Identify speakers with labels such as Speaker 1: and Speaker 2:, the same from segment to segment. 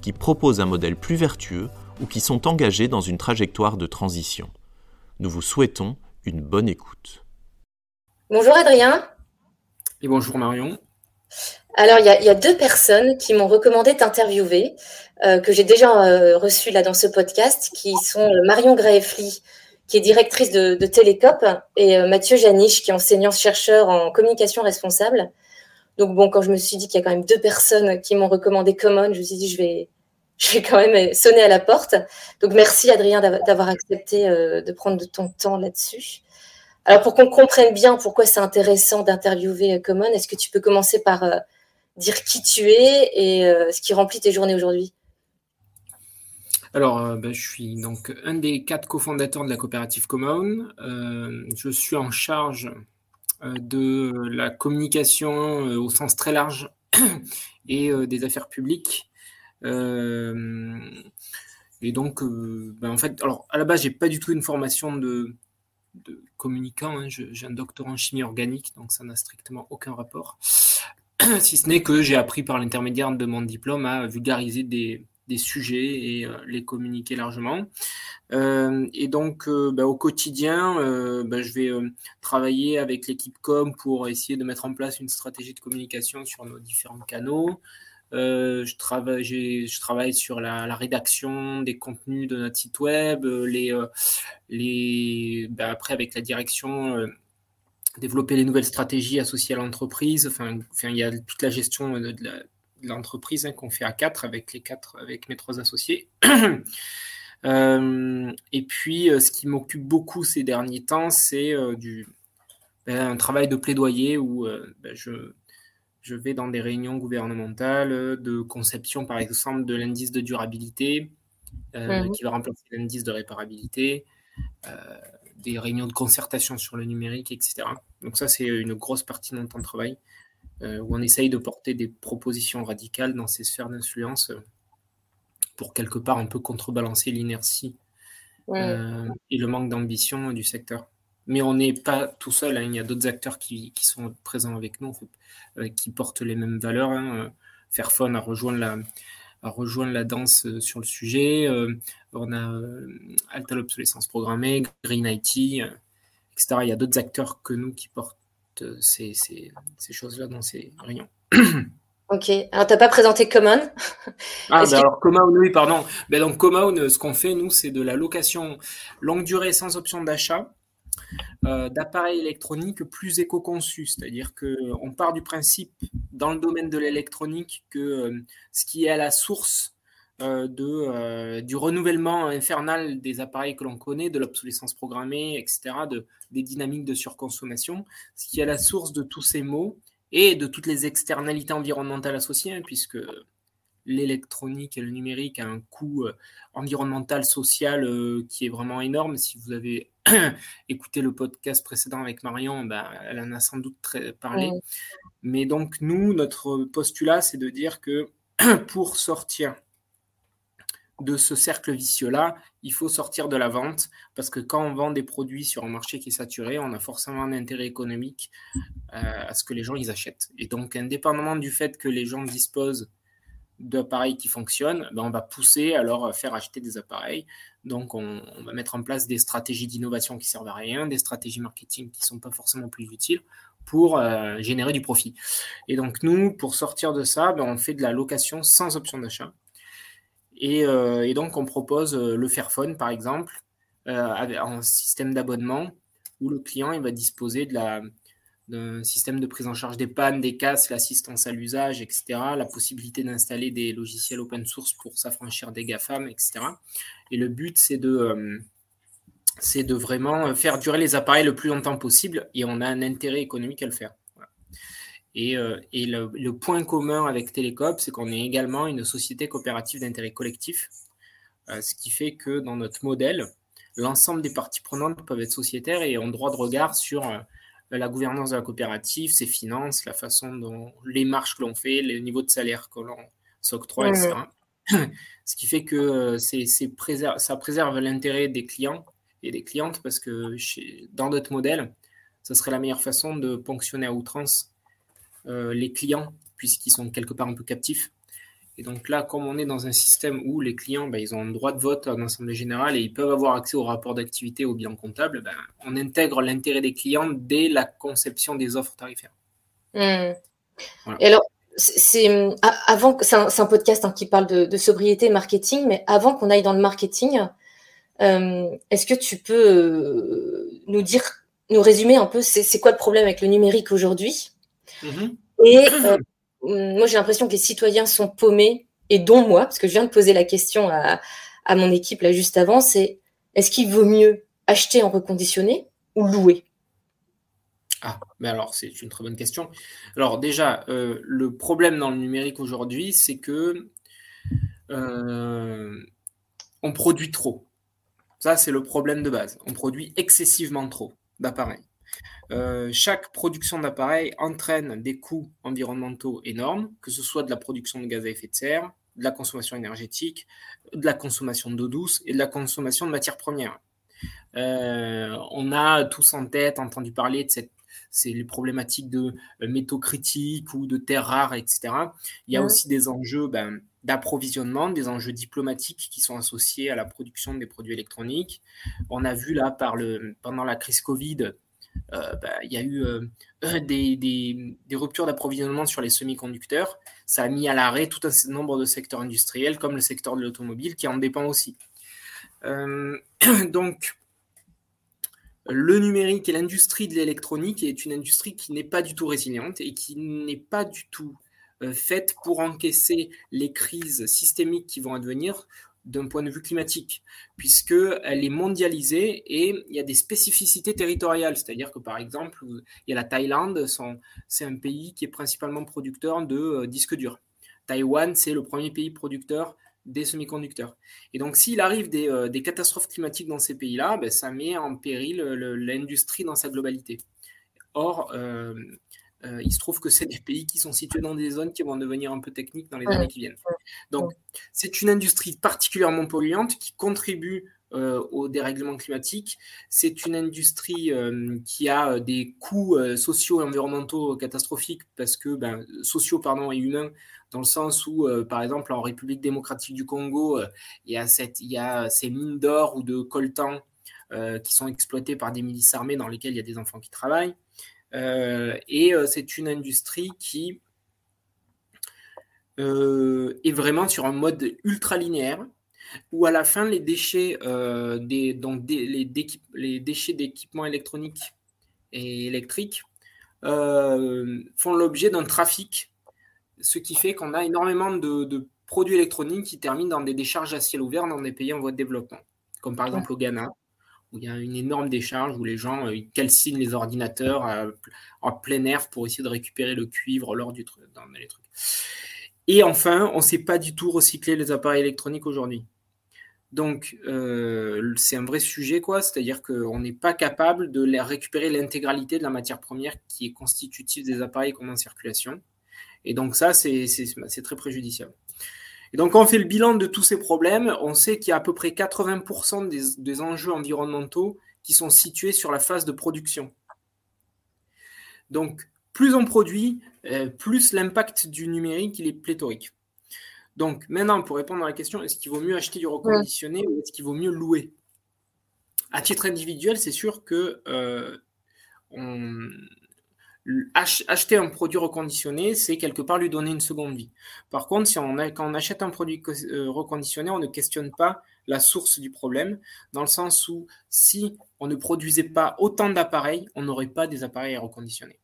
Speaker 1: qui proposent un modèle plus vertueux ou qui sont engagés dans une trajectoire de transition. Nous vous souhaitons une bonne écoute.
Speaker 2: Bonjour Adrien.
Speaker 3: Et bonjour Marion.
Speaker 2: Alors, il y, a deux personnes qui m'ont recommandé t'interviewer, euh, que j'ai déjà euh, reçues là dans ce podcast, qui sont euh, Marion Graeffly, qui est directrice de, de Télécop, et Mathieu Janiche, qui est enseignant-chercheur en communication responsable. Donc bon, quand je me suis dit qu'il y a quand même deux personnes qui m'ont recommandé Common, je me suis dit je vais, je vais quand même sonner à la porte. Donc merci Adrien d'avoir accepté euh, de prendre de ton temps là-dessus. Alors pour qu'on comprenne bien pourquoi c'est intéressant d'interviewer euh, Common, est-ce que tu peux commencer par euh, dire qui tu es et ce qui remplit tes journées aujourd'hui?
Speaker 3: Alors, ben, je suis donc un des quatre cofondateurs de la coopérative Common. je suis en charge de la communication au sens très large et des affaires publiques. Et donc, ben, en fait, alors à la base, j'ai pas du tout une formation de, communicant. Hein. J'ai un doctorat en chimie organique, donc ça n'a strictement aucun rapport. si ce n'est que j'ai appris par l'intermédiaire de mon diplôme à vulgariser des, sujets et euh, les communiquer largement. Euh, et donc, euh, bah, au quotidien, bah, je vais travailler avec l'équipe com pour essayer de mettre en place une stratégie de communication sur nos différents canaux. Je, travaille, je travaille sur la, rédaction des contenus de notre site web, les, les, bah, après avec la direction, développer les nouvelles stratégies associées à l'entreprise. Enfin, il y a toute la gestion de l'entreprise hein, qu'on fait à quatre avec mes trois associés. Euh, et puis, euh, ce qui m'occupe beaucoup ces derniers temps, c'est euh, ben, un travail de plaidoyer où ben, je, je vais dans des réunions gouvernementales de conception, par exemple, de l'indice de durabilité mhm. qui va remplacer l'indice de réparabilité, des réunions de concertation sur le numérique, etc. Donc ça, c'est une grosse partie de mon temps de travail. Euh, où on essaye de porter des propositions radicales dans ces sphères d'influence euh, pour quelque part un peu contrebalancer l'inertie euh, et le manque d'ambition du secteur. Mais on n'est pas tout seul, hein. il y a d'autres acteurs qui, sont présents avec nous, qui portent les mêmes valeurs. Hein. Fairphone a rejoint la, a la danse sur le sujet. on a Alta l'obsolescence programmée, Green IT, etc. Il y a d'autres acteurs que nous qui portent ces, choses-là dans ces réunions.
Speaker 2: Ok, alors tu n'as pas présenté Common
Speaker 3: Ah, ben alors Common, oui, pardon. Ben donc Common, ce qu'on fait, nous, c'est de la location longue durée sans option d'achat euh, d'appareils électroniques plus éco-conçus. C'est-à-dire qu'on part du principe, dans le domaine de l'électronique, que euh, ce qui est à la source euh, de, euh, du renouvellement infernal des appareils que l'on connaît, de l'obsolescence programmée, etc., de, des dynamiques de surconsommation, ce qui est la source de tous ces maux et de toutes les externalités environnementales associées, hein, puisque l'électronique et le numérique a un coût euh, environnemental, social qui est vraiment énorme. Si vous avez écouté le podcast précédent avec Marion, ben, elle en a sans doute très parlé. Mais donc, nous, notre postulat, c'est de dire que pour sortir de ce cercle vicieux-là, il faut sortir de la vente parce que quand on vend des produits sur un marché qui est saturé, on a forcément un intérêt économique euh, à ce que les gens ils achètent. Et donc, indépendamment du fait que les gens disposent d'appareils qui fonctionnent, ben on va pousser à leur faire acheter des appareils. Donc, on, va mettre en place des stratégies d'innovation qui servent à rien, des stratégies marketing qui sont pas forcément plus utiles pour euh, générer du profit. Et donc, nous, pour sortir de ça, ben, on fait de la location sans option d'achat. Euh, et, donc, on propose euh, le Fairphone, par exemple, euh, en système d'abonnement où le client il va disposer de la, d'un système de prise en charge des pannes, des casses, l'assistance à l'usage, etc., la possibilité d'installer des logiciels open source pour s'affranchir des GAFAM, etc. Et le but, c'est de, c'est de vraiment faire durer les appareils le plus longtemps possible et on a un intérêt économique à le faire. Et, le, point commun avec Télécop, c'est qu'on est également une société coopérative d'intérêt collectif, ce qui fait que dans notre modèle, l'ensemble des parties prenantes peuvent être sociétaires et ont droit de regard sur la gouvernance de la coopérative, ses finances, la façon dont les marches que l'on fait, les niveaux de salaire que l'on s'octroie, etc. Ce qui fait que euh, ça préserve l'intérêt des clients et des clientes parce que dans notre modèle, ce serait la meilleure façon de ponctionner à outrance euh, les clients puisqu'ils sont quelque part un peu captifs. Et donc là, comme on est dans un système où les clients, ben, ils ont un droit de vote en assemblée générale et ils peuvent avoir accès au rapport d'activité, au bilan comptable, ben, on intègre l'intérêt des clients dès la conception des offres tarifaires.
Speaker 2: Mmh. Et alors, c'est avant, c'est un, podcast hein, qui parle de, sobriété marketing, mais avant qu'on aille dans le marketing, euh, est-ce que tu peux euh, nous dire, nous résumer un peu, c'est quoi le problème avec le numérique aujourd'hui? Mmh Et euh, moi, j'ai l'impression que les citoyens sont paumés, et dont moi, parce que je viens de poser la question à, à mon équipe là juste avant, c'est est-ce qu'il vaut mieux acheter en reconditionné ou louer?
Speaker 3: Ah, mais alors c'est une très bonne question. Alors déjà, euh, le problème dans le numérique aujourd'hui, c'est que euh, on produit trop. Ça, c'est le problème de base. On produit excessivement trop d'appareils. Euh, chaque production d'appareil entraîne des coûts environnementaux énormes, que ce soit de la production de gaz à effet de serre, de la consommation énergétique, de la consommation d'eau douce et de la consommation de matières premières. on a tous en tête entendu parler de cette c'est les problématiques de euh, métaux critiques ou de terres rares, etc. Il y a aussi des enjeux ben, d'approvisionnement, des enjeux diplomatiques qui sont associés à la production des produits électroniques. On a vu là, par le, pendant la crise Covid, euh, ben, il y a eu euh, des, des, ruptures d'approvisionnement sur les semi-conducteurs. Ça a mis à l'arrêt tout un nombre de secteurs industriels, comme le secteur de l'automobile, qui en dépend aussi. donc, le numérique et l'industrie de l'électronique est une industrie qui n'est pas du tout résiliente et qui n'est pas du tout euh, faite pour encaisser les crises systémiques qui vont advenir d'un point de vue climatique, puisqu'elle est mondialisée et il y a des spécificités territoriales. C'est-à-dire que, par exemple, il y a la Thaïlande, c'est un pays qui est principalement producteur de euh, disques durs. Taïwan, c'est le premier pays producteur des semi-conducteurs. Et donc, s'il arrive des, euh, catastrophes climatiques dans ces pays-là, ben, ça met en péril l'industrie dans sa globalité. Or, euh, euh, il se trouve que c'est des pays qui sont situés dans des zones qui vont devenir un peu techniques dans les années qui viennent. Donc, c'est une industrie particulièrement polluante qui contribue au dérèglement climatique. C'est une industrie qui a des coûts sociaux et environnementaux catastrophiques parce que ben, sociaux pardon et humains dans le sens où, euh, par exemple, en République démocratique du Congo, euh, il, y a cette, il y a ces mines d'or ou de coltan euh, qui sont exploitées par des milices armées dans lesquelles il y a des enfants qui travaillent. Et c'est une industrie qui est vraiment sur un mode ultra linéaire où à la fin les déchets, des, donc les, les, déchets d'équipements électroniques et électriques font l'objet d'un trafic ce qui fait qu'on a énormément de, produits électroniques qui terminent dans des décharges à ciel ouvert dans des pays en voie de développement, comme par exemple au Ghana, où il y a une énorme décharge où les gens euh, calcinent les ordinateurs en plein air pour essayer de récupérer le cuivre lors du truc, les trucs. Et enfin, on ne sait pas du tout recycler les appareils électroniques aujourd'hui. Donc, euh, c'est un vrai sujet, quoi. C'est-à-dire qu'on n'est pas capable de récupérer l'intégralité de la matière première qui est constitutive des appareils qu'on a en circulation. Et donc ça, c'est très préjudiciable. Et donc, quand on fait le bilan de tous ces problèmes, on sait qu'il y a à peu près 80% des, enjeux environnementaux qui sont situés sur la phase de production. Donc, plus on produit, euh, plus l'impact du numérique est pléthorique. Donc, maintenant, pour répondre à la question, est-ce qu'il vaut mieux acheter du reconditionné ou est-ce qu'il vaut mieux louer? À titre individuel, c'est sûr que euh, acheter un produit reconditionné, c'est quelque part lui donner une seconde vie. Par contre, si on a, quand on achète un produit euh, reconditionné, on ne questionne pas la source du problème, dans le sens où si on ne produisait pas autant d'appareils, on n'aurait pas des appareils à reconditionner.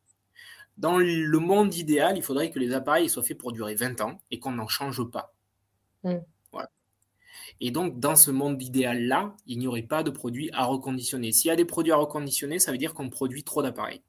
Speaker 3: Dans le monde idéal, il faudrait que les appareils soient faits pour durer 20 ans et qu'on n'en change pas. Mm. Et donc, dans ce monde idéal-là, il n'y aurait pas de produits à reconditionner. S'il y a des produits à reconditionner, ça veut dire qu'on produit trop d'appareils.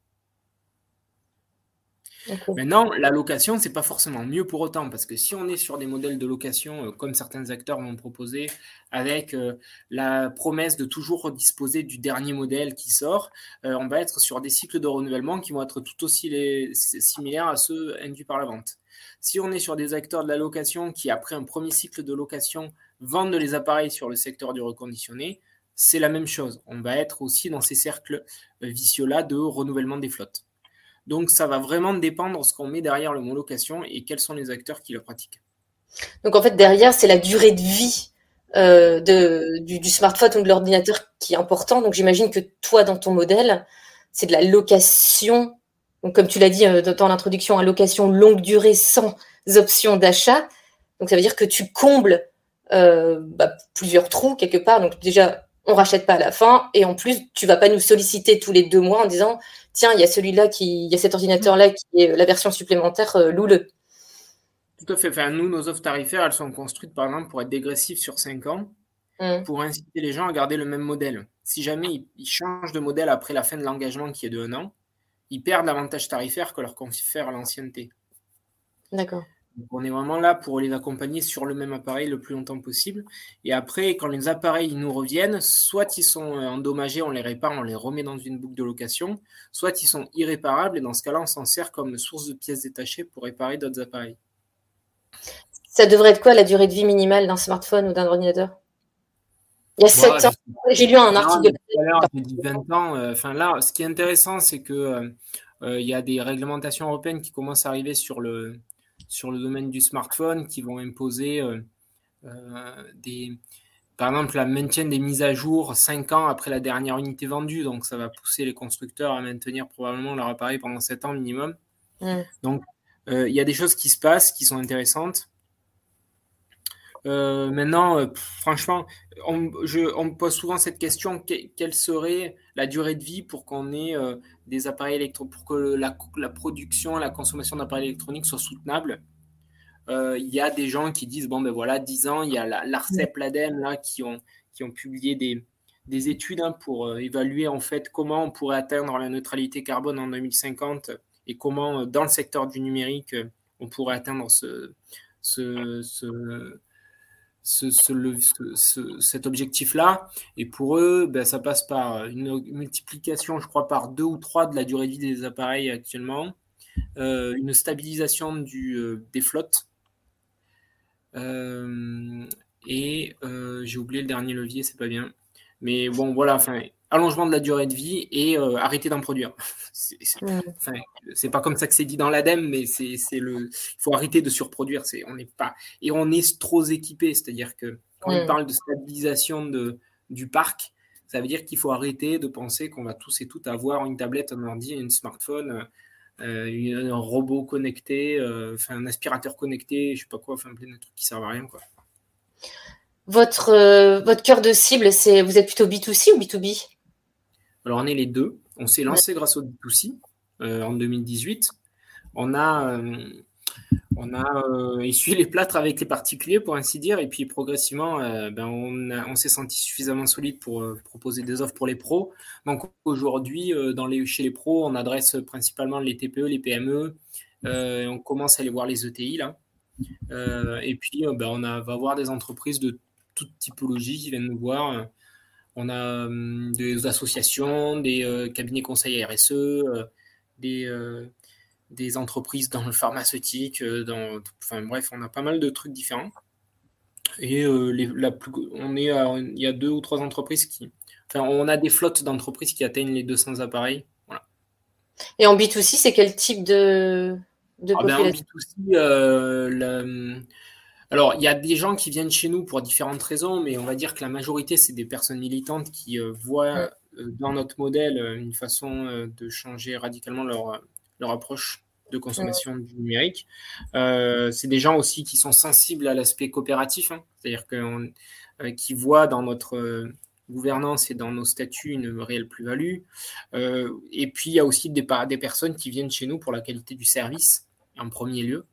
Speaker 3: Maintenant, la location, c'est pas forcément mieux pour autant, parce que si on est sur des modèles de location, euh, comme certains acteurs m'ont proposé, avec euh, la promesse de toujours disposer du dernier modèle qui sort, euh, on va être sur des cycles de renouvellement qui vont être tout aussi similaires à ceux induits par la vente. Si on est sur des acteurs de la location qui, après un premier cycle de location, vendent les appareils sur le secteur du reconditionné, c'est la même chose. On va être aussi dans ces cercles vicieux-là de renouvellement des flottes. Donc, ça va vraiment dépendre de ce qu'on met derrière le mot location et quels sont les acteurs qui le pratiquent.
Speaker 2: Donc, en fait, derrière, c'est la durée de vie euh, du, smartphone ou de l'ordinateur qui est important. Donc, j'imagine que toi, dans ton modèle, c'est de la location. Donc, comme tu l'as dit euh, dans l'introduction, location longue durée sans option d'achat. Donc, ça veut dire que tu combles euh, bah, plusieurs trous quelque part. Donc, déjà, on rachète pas à la fin. Et en plus, tu vas pas nous solliciter tous les deux mois en disant tiens, il y a celui-là qui, il y a cet ordinateur-là qui est la version supplémentaire, euh, loue-le.
Speaker 3: Tout à fait. Enfin, nous, nos offres tarifaires, elles sont construites par exemple pour être dégressives sur 5 ans, mmh. pour inciter les gens à garder le même modèle. Si jamais ils, changent de modèle après la fin de l'engagement qui est de 1 an, ils perdent l'avantage tarifaire que leur confère l'ancienneté.
Speaker 2: D'accord
Speaker 3: on est vraiment là pour les accompagner sur le même appareil le plus longtemps possible. Et après, quand les appareils nous reviennent, soit ils sont euh, endommagés, on les répare, on les remet dans une boucle de location, soit ils sont irréparables, et dans ce cas-là, on s'en sert comme source de pièces détachées pour réparer d'autres appareils.
Speaker 2: Ça devrait être quoi la durée de vie minimale d'un smartphone ou d'un ordinateur? Il y a 7 ans. J'ai lu un article.
Speaker 3: J'ai dit 20 ans. Euh, enfin là, ce qui est intéressant, c'est que euh, il y a des réglementations européennes qui commencent à arriver sur le, sur le domaine du smartphone qui vont imposer euh, euh, des, par exemple, la maintien des mises à jour 5 ans après la dernière unité vendue. Donc, ça va pousser les constructeurs à maintenir probablement leur appareil pendant 7 ans minimum. Donc, euh, il y a des choses qui se passent qui sont intéressantes. Euh, maintenant, euh, franchement, on, me pose souvent cette question quelle serait la durée de vie pour qu'on ait euh, des appareils électroniques, pour que la, production, la consommation d'appareils électroniques soit soutenable. Il y a des gens qui disent bon, ben voilà, 10 ans, il y a l'ARCEP, l'ADEME là, qui ont, qui ont publié des, des études hein, pour évaluer en fait comment on pourrait atteindre la neutralité carbone en 2050 et comment, dans le secteur du numérique, on pourrait atteindre ce, ce, ce ce, cet objectif-là. Et pour eux, ben, ça passe par une multiplication, je crois, par deux ou trois de la durée de vie des appareils actuellement, euh, une stabilisation du, euh, des flottes. Euh, et j'ai oublié le dernier levier, c'est pas bien. Mais bon, voilà, enfin, allongement de la durée de vie et euh, arrêter d'en produire. C'est pas comme ça que c'est dit dans l'ADEME, mais c'est le. Il faut arrêter de surproduire. C'est on n'est pas et on est trop équipé. C'est-à-dire que quand on parle de stabilisation de, du parc, ça veut dire qu'il faut arrêter de penser qu'on va tous et toutes avoir une tablette, un ordi, un smartphone, euh, un robot connecté, euh, un aspirateur connecté, je sais pas quoi, enfin plein de trucs qui servent à rien quoi.
Speaker 2: Votre, euh, votre cœur de cible, c'est vous êtes plutôt B2C ou B2B
Speaker 3: Alors, on est les deux. On s'est lancé grâce au B2C euh, en 2018. On a, euh, on a essuyé les plâtres avec les particuliers, pour ainsi dire, et puis progressivement, ben, on, on s'est senti suffisamment solide pour proposer des offres pour les pros. Donc aujourd'hui, dans les, chez les pros, on adresse principalement les TPE, les PME. on commence à aller voir les ETI là. et puis, ben, on a, va voir des entreprises de toute typologie qui viennent nous voir. On a hum, des associations, des euh, cabinets conseils RSE, euh, des, euh, des entreprises dans le pharmaceutique, dans, enfin bref, on a pas mal de trucs différents. Et les, la plus, on est il y a deux ou trois entreprises qui, enfin, on a des flottes d'entreprises qui atteignent les 200 appareils. Voilà.
Speaker 2: Et en B2C, c'est quel type de, de
Speaker 3: ah ben, En B2C, la, alors, il y a des gens qui viennent chez nous pour différentes raisons, mais on va dire que la majorité, c'est des personnes militantes qui euh, voient euh, dans notre modèle euh, une façon de changer radicalement leur, leur approche de consommation du numérique. c'est des gens aussi qui sont sensibles à l'aspect coopératif, hein. c'est-à-dire que, qui voient dans notre gouvernance et dans nos statuts une réelle plus-value. et puis, il y a aussi des, des personnes qui viennent chez nous pour la qualité du service, en premier lieu.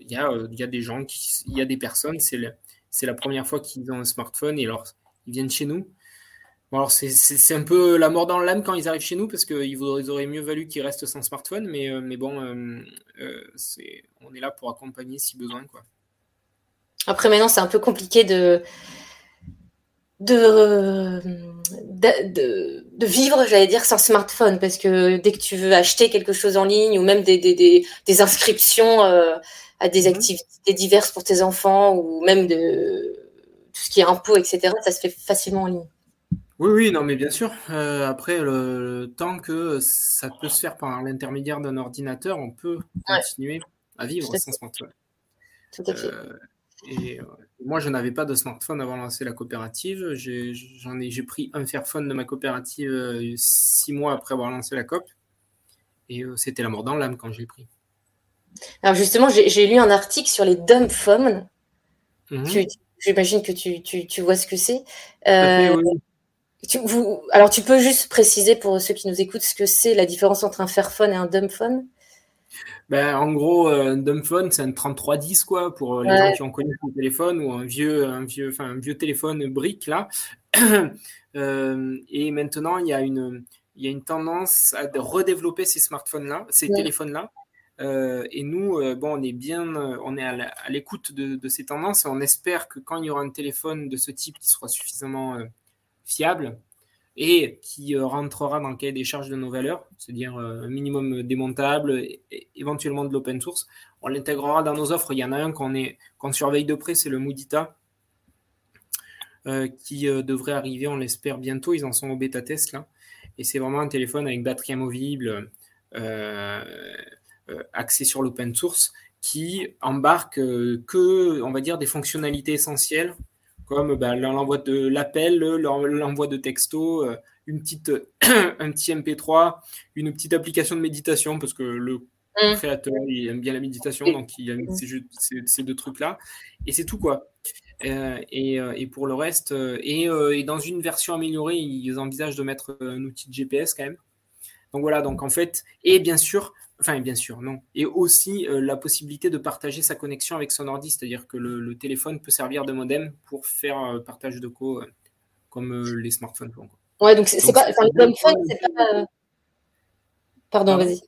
Speaker 3: Il y, euh, y a des gens, il y a des personnes, c'est la première fois qu'ils ont un smartphone et alors ils viennent chez nous. alors c'est un peu la mort dans l'âme quand ils arrivent chez nous parce qu'ils auraient mieux valu qu'ils restent sans smartphone, mais, euh, mais bon, euh, euh, on est là pour accompagner si besoin. Quoi.
Speaker 2: Après maintenant c'est un peu compliqué de, de, de, vivre, j'allais dire, sans smartphone parce que dès que tu veux acheter quelque chose en ligne ou même des, des, inscriptions à des mhm. activités diverses pour tes enfants ou même de tout ce qui est impôts, etc., ça se fait facilement en ligne.
Speaker 3: Oui, oui, non, mais bien sûr. Euh, après, le, tant que ça peut se faire par l'intermédiaire d'un ordinateur, on peut continuer à vivre sans smartphone. Tout à fait. Euh, et euh, moi, je n'avais pas de smartphone avant de lancer la coopérative. J'ai, j'en ai, j'ai pris un Fairphone de ma coopérative six mois après avoir lancé la COP. Et c'était la mort dans l'âme quand je l'ai pris.
Speaker 2: Alors justement, j'ai, lu un article sur les dumb phones. Mhm. j'imagine que tu, tu, vois ce que c'est. oui. Tu, vous, alors, tu peux juste préciser pour ceux qui nous écoutent ce que c'est la différence entre un Fairphone et un dumbphone
Speaker 3: ben, en gros, euh, un dumbphone, c'est un 3310 quoi, pour euh, les gens qui ont connu le téléphone ou un vieux, un vieux, enfin, un vieux téléphone brique là. euh, et maintenant, il y a une, il y a une tendance à redévelopper ces smartphones là, ces téléphones là. Euh, et nous, bon, on est bien, on est à l'écoute de, de, ces tendances et on espère que quand il y aura un téléphone de ce type qui sera suffisamment fiable et qui euh, rentrera dans le cahier des charges de nos valeurs, c'est-à-dire euh, un minimum démontable, éventuellement de l'open source. On l'intégrera dans nos offres. Il y en a un qu'on qu'on surveille de près, c'est le Moodita, euh, qui devrait arriver, on l'espère, bientôt. Ils en sont au bêta test là. Et c'est vraiment un téléphone avec batterie amovible, axé sur l'open source, qui embarque que, on va dire, des fonctionnalités essentielles comme bah, l'envoi de l'appel, l'envoi de texto, euh, une petite, un petit MP3, une petite application de méditation, parce que le mm. créateur il aime bien la méditation, donc il a mis ces, deux trucs-là. Et c'est tout, quoi. Euh, et, euh, et, pour le reste, et, et, dans une version améliorée, ils envisagent de mettre un outil de GPS quand même. Donc voilà, donc en fait, et bien sûr, Enfin, bien sûr, non. Et aussi euh, la possibilité de partager sa connexion avec son ordi, c'est-à-dire que le, téléphone peut servir de modem pour faire euh, partage de co euh, comme les smartphones
Speaker 2: Ouais, donc c'est pas. Enfin, les c'est pas. Pardon, vas-y.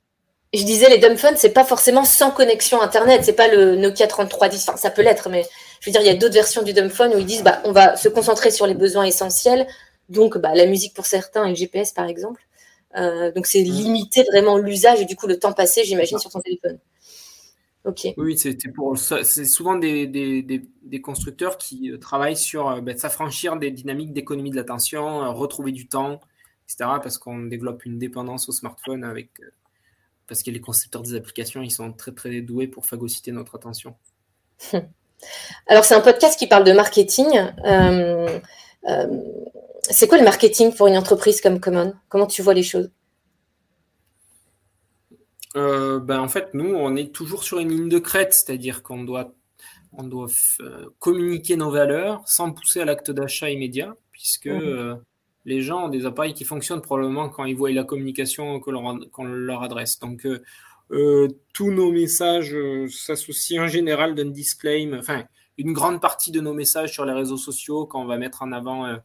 Speaker 2: Je disais, les dumbphones, c'est pas forcément sans connexion Internet. C'est pas le Nokia 3310. Enfin, ça peut l'être, mais je veux dire, il y a d'autres versions du dumbphone où ils disent, bah, on va se concentrer sur les besoins essentiels. Donc, bah, la musique pour certains et le GPS, par exemple. Euh, donc c'est limiter vraiment l'usage et du coup le temps passé, j'imagine, sur ton téléphone.
Speaker 3: Ok. Oui, c'est pour c'est souvent des, des, des, constructeurs qui euh, travaillent sur euh, ben, s'affranchir des dynamiques d'économie de l'attention, retrouver du temps, etc. Parce qu'on développe une dépendance au smartphone avec parce que les concepteurs des applications, ils sont très très doués pour phagocyter notre attention.
Speaker 2: Alors c'est un podcast qui parle de marketing. Euh, c'est quoi le marketing pour une entreprise comme Common? Comment tu vois les choses?
Speaker 3: Euh, ben, En fait, nous, on est toujours sur une ligne de crête, c'est-à-dire qu'on doit, on doit euh, communiquer nos valeurs sans pousser à l'acte d'achat immédiat, puisque mhm. euh, les gens ont des appareils qui fonctionnent probablement quand ils voient la communication qu'on leur, adresse. Donc, tous nos messages s'associent en général d'un disclaimer, enfin, une grande partie de nos messages sur les réseaux sociaux, quand on va mettre en avant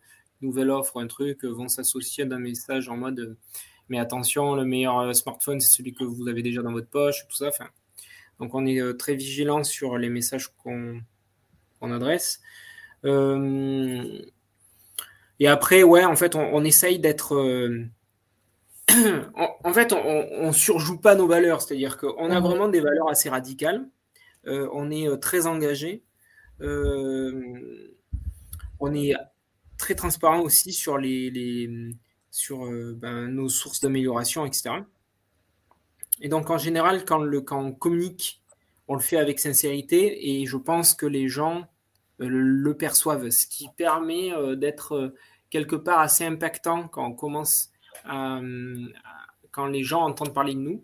Speaker 3: nouvelle offre, un truc, vont s'associer d'un message en mode mais attention, le meilleur euh, smartphone, c'est celui que vous avez déjà dans votre poche, tout ça. Enfin, donc on est euh, très vigilant sur les messages qu'on adresse. Euh, et après, ouais, en fait, on, essaye d'être. en, fait, on, ne surjoue pas nos valeurs, c'est-à-dire qu'on a mhm. vraiment des valeurs assez radicales. on est très engagé. on est très transparent aussi sur, les, sur euh, ben, nos sources d'amélioration, etc. Et donc, en général, quand, le, quand on communique, on le fait avec sincérité et je pense que les gens euh, le, perçoivent, ce qui permet euh, d'être quelque part assez impactant quand on commence à, quand les gens entendent parler de nous.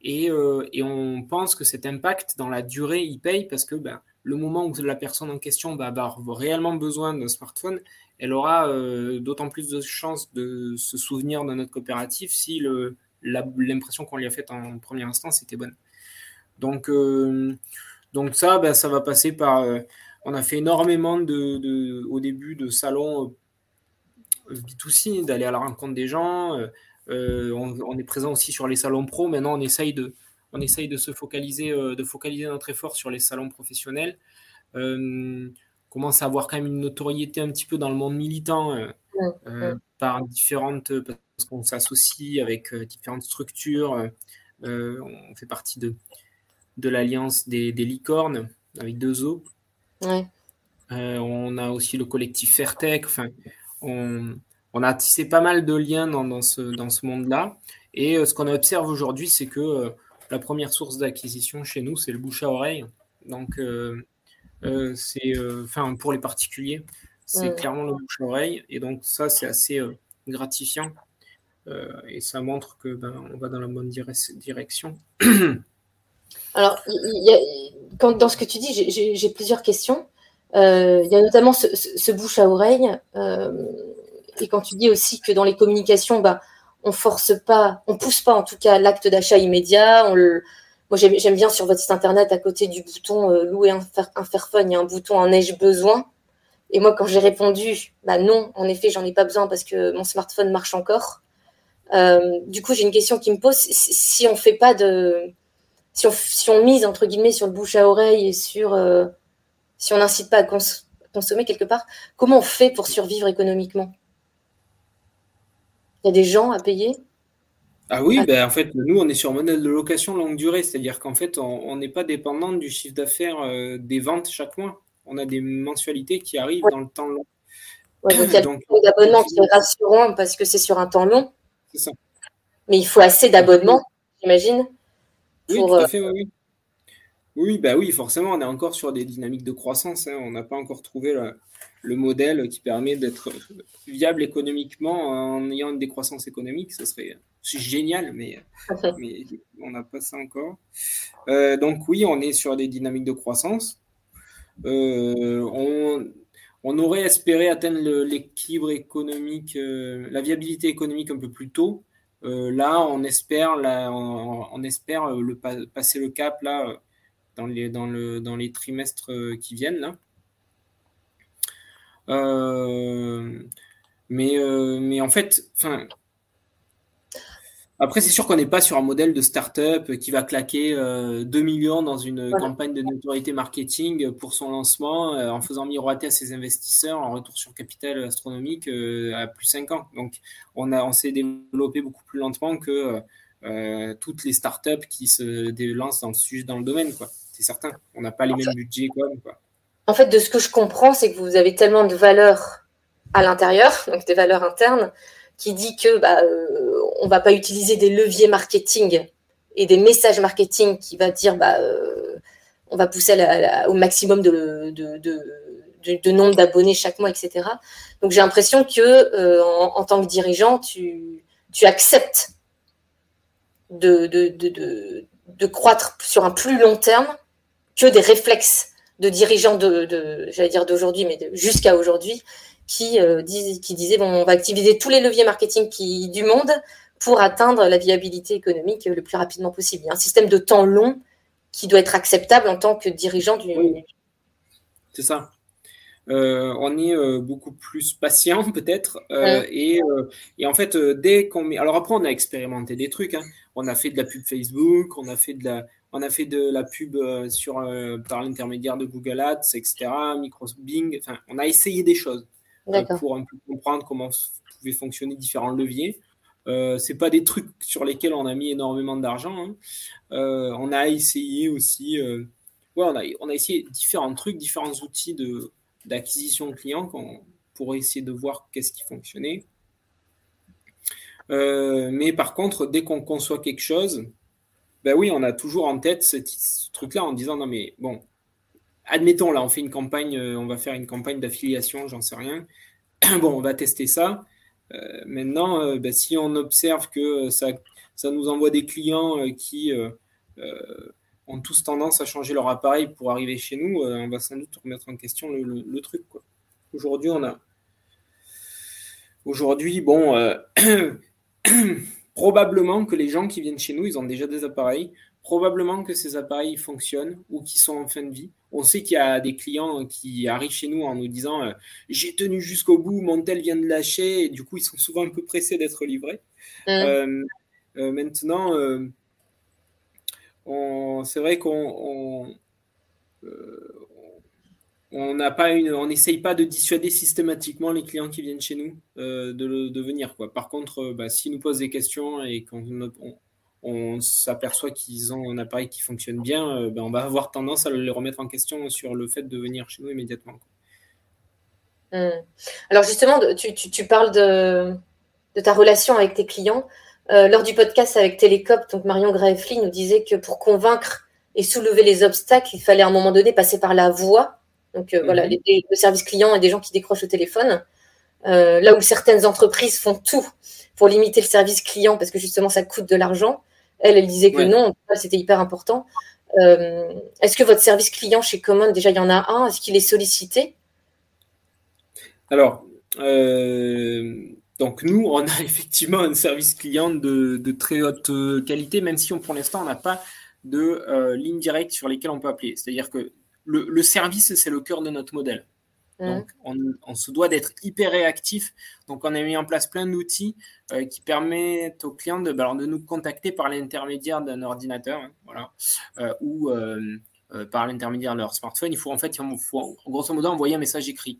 Speaker 3: Et, et, on pense que cet impact dans la durée, il paye parce que ben, le moment où la personne en question va avoir réellement besoin d'un smartphone, elle aura euh, d'autant plus de chances de se souvenir de notre coopérative si l'impression qu'on lui a faite en premier instant c'était bonne. Donc, euh, donc ça, ben, ça va passer par. Euh, on a fait énormément de, au début de salons B2C, d'aller à la rencontre des gens. On, est présent aussi sur les salons pro. Maintenant, on essaye de, on essaye de se focaliser, de focaliser notre effort sur les salons professionnels. On commence à avoir quand même une notoriété un petit peu dans le monde militant par différentes, parce qu'on s'associe avec différentes structures. on fait partie de, de l'Alliance des, licornes avec deux os. Euh, on a aussi le collectif Fairtech. Enfin, on, a tissé pas mal de liens dans, ce, dans ce monde-là. Et euh, ce qu'on observe aujourd'hui, c'est que euh, la première source d'acquisition chez nous, c'est le bouche à oreille. Donc, c'est, enfin, pour les particuliers, c'est clairement le bouche oreille. Et donc, ça, c'est assez gratifiant. et ça montre que ben, on va dans la bonne direction.
Speaker 2: Alors, quand, dans ce que tu dis, j'ai plusieurs questions. Euh, il y a notamment ce, bouche à oreille. Euh, et quand tu dis aussi que dans les communications, bah, on force pas, on pousse pas en tout cas l'acte d'achat immédiat. Moi, j'aime bien sur votre site internet, à côté du bouton euh, louer un, un Fairphone, il y a un bouton en ai-je besoin? Et moi, quand j'ai répondu, bah non, en effet, j'en ai pas besoin parce que mon smartphone marche encore. du coup, j'ai une question qui me pose. Si on fait pas de si on, mise entre guillemets sur le bouche à oreille et sur euh, si on n'incite pas à consommer quelque part, comment on fait pour survivre économiquement? Il y a des gens à payer?
Speaker 3: Ah oui, ben, en fait, nous, on est sur un modèle de location longue durée, c'est-à-dire qu'en fait, on n'est pas dépendant du chiffre d'affaires euh, des ventes chaque mois. On a des mensualités qui arrivent dans le temps long.
Speaker 2: donc, il y a des abonnements qui sont rassurants parce que c'est sur un temps long. C'est ça. Mais il faut assez d'abonnements, j'imagine,
Speaker 3: oui, tout à euh, fait, oui. Oui, bah oui, forcément, on est encore sur des dynamiques de croissance. Hein. On n'a pas encore trouvé le, modèle qui permet d'être viable économiquement en ayant une décroissance économique. Ça serait génial, mais, on n'a pas ça encore. Euh, donc oui, on est sur des dynamiques de croissance. Euh, on, aurait espéré atteindre l'équilibre économique, la viabilité économique un peu plus tôt. Euh, là, on espère, on, espère euh, le, passer le cap là, euh, dans, les, dans, le, dans les trimestres qui viennent. Là. Mais, mais en fait, après, c'est sûr qu'on n'est pas sur un modèle de start-up qui va claquer 2 millions dans une campagne de notoriété marketing pour son lancement en faisant miroiter à ses investisseurs un retour sur capital astronomique à plus 5 ans. Donc, on, a, on s'est développé beaucoup plus lentement que toutes les start-up qui se lancent dans le sujet, dans le domaine. Quoi. C'est certain. On n'a pas les mêmes budgets. Quoi, quoi.
Speaker 2: En fait, de ce que je comprends, c'est que vous avez tellement de valeurs à l'intérieur, donc des valeurs internes, qui dit que bah, euh, on va pas utiliser des leviers marketing et des messages marketing qui va dire bah, euh, on va pousser au maximum de, nombre d'abonnés chaque mois, etc. Donc j'ai l'impression que euh, en, tant que dirigeant, tu, acceptes de, croître sur un plus long terme que des réflexes de dirigeants de, j'allais dire d'aujourd'hui, mais jusqu'à aujourd'hui, qui, euh, qui disait bon, on va activer tous les leviers marketing qui, du monde pour atteindre la viabilité économique le plus rapidement possible. Il y a un système de temps long qui doit être acceptable en tant que dirigeant du.
Speaker 3: C'est ça. Euh, on est euh, beaucoup plus patient peut-être et, et, en fait dès qu'on met alors après on a expérimenté des trucs hein. on a fait de la pub Facebook on a fait de la on a fait de la pub sur par l'intermédiaire de Google Ads etc Microsoft Bing enfin on a essayé des choses euh, pour un peu comprendre comment pouvaient fonctionner différents leviers. Euh, c'est pas des trucs sur lesquels on a mis énormément d'argent. Hein. Euh, on a essayé aussi, euh, ouais, on a, on a essayé différents trucs, différents outils de, d'acquisition de clients pour essayer de voir qu'est-ce qui fonctionnait. mais par contre, dès qu'on conçoit quelque chose, ben oui, on a toujours en tête ce, truc-là en disant non mais bon, admettons, là, on fait une campagne, euh, on va faire une campagne d'affiliation, j'en sais rien. bon, on va tester ça. Euh, maintenant, euh, bah, si on observe que ça, ça nous envoie des clients qui ont tous tendance à changer leur appareil pour arriver chez nous, on va sans doute remettre en question le, truc. Aujourd'hui, on a. Aujourd'hui, bon, probablement que les gens qui viennent chez nous, ils ont déjà des appareils probablement que ces appareils fonctionnent ou qui sont en fin de vie. On sait qu'il y a des clients qui arrivent chez nous en nous disant euh, j'ai tenu jusqu'au bout, mon tel vient de lâcher, et du coup ils sont souvent un peu pressés d'être livrés. Mmh. Euh, euh, maintenant, c'est vrai qu'on on n'a pas on n'essaye pas de dissuader systématiquement les clients qui viennent chez nous de, de, venir. Quoi. Par contre, bah, s'ils nous posent des questions et qu'on on s'aperçoit qu'ils ont un appareil qui fonctionne bien, euh, ben on va avoir tendance à les remettre en question sur le fait de venir chez nous immédiatement.
Speaker 2: Hmm. Alors justement, tu, parles de, ta relation avec tes clients. Euh, lors du podcast avec Télécop, donc Marion Graeffly nous disait que pour convaincre et soulever les obstacles, il fallait à un moment donné passer par la voix. Donc euh, voilà, mhm. le service client et des gens qui décrochent au téléphone. là où certaines entreprises font tout pour limiter le service client parce que justement ça coûte de l'argent. Elle, elle disait que non, c'était hyper important. Euh, est-ce que votre service client chez Common, déjà il y en a un, est-ce qu'il est sollicité?
Speaker 3: Alors, euh, donc nous, on a effectivement un service client de, très haute qualité, même si on, pour l'instant, on n'a pas de euh, ligne directe sur lesquelles on peut appeler. C'est-à-dire que le service, c'est le cœur de notre modèle. Mmh. Donc, on, se doit d'être hyper réactif. Donc, on a mis en place plein d'outils euh, qui permettent aux clients de, bah, de nous contacter par l'intermédiaire d'un ordinateur, hein, voilà, euh, ou euh, par l'intermédiaire de leur smartphone. Il faut en fait, il faut, grosso modo, envoyer un message écrit.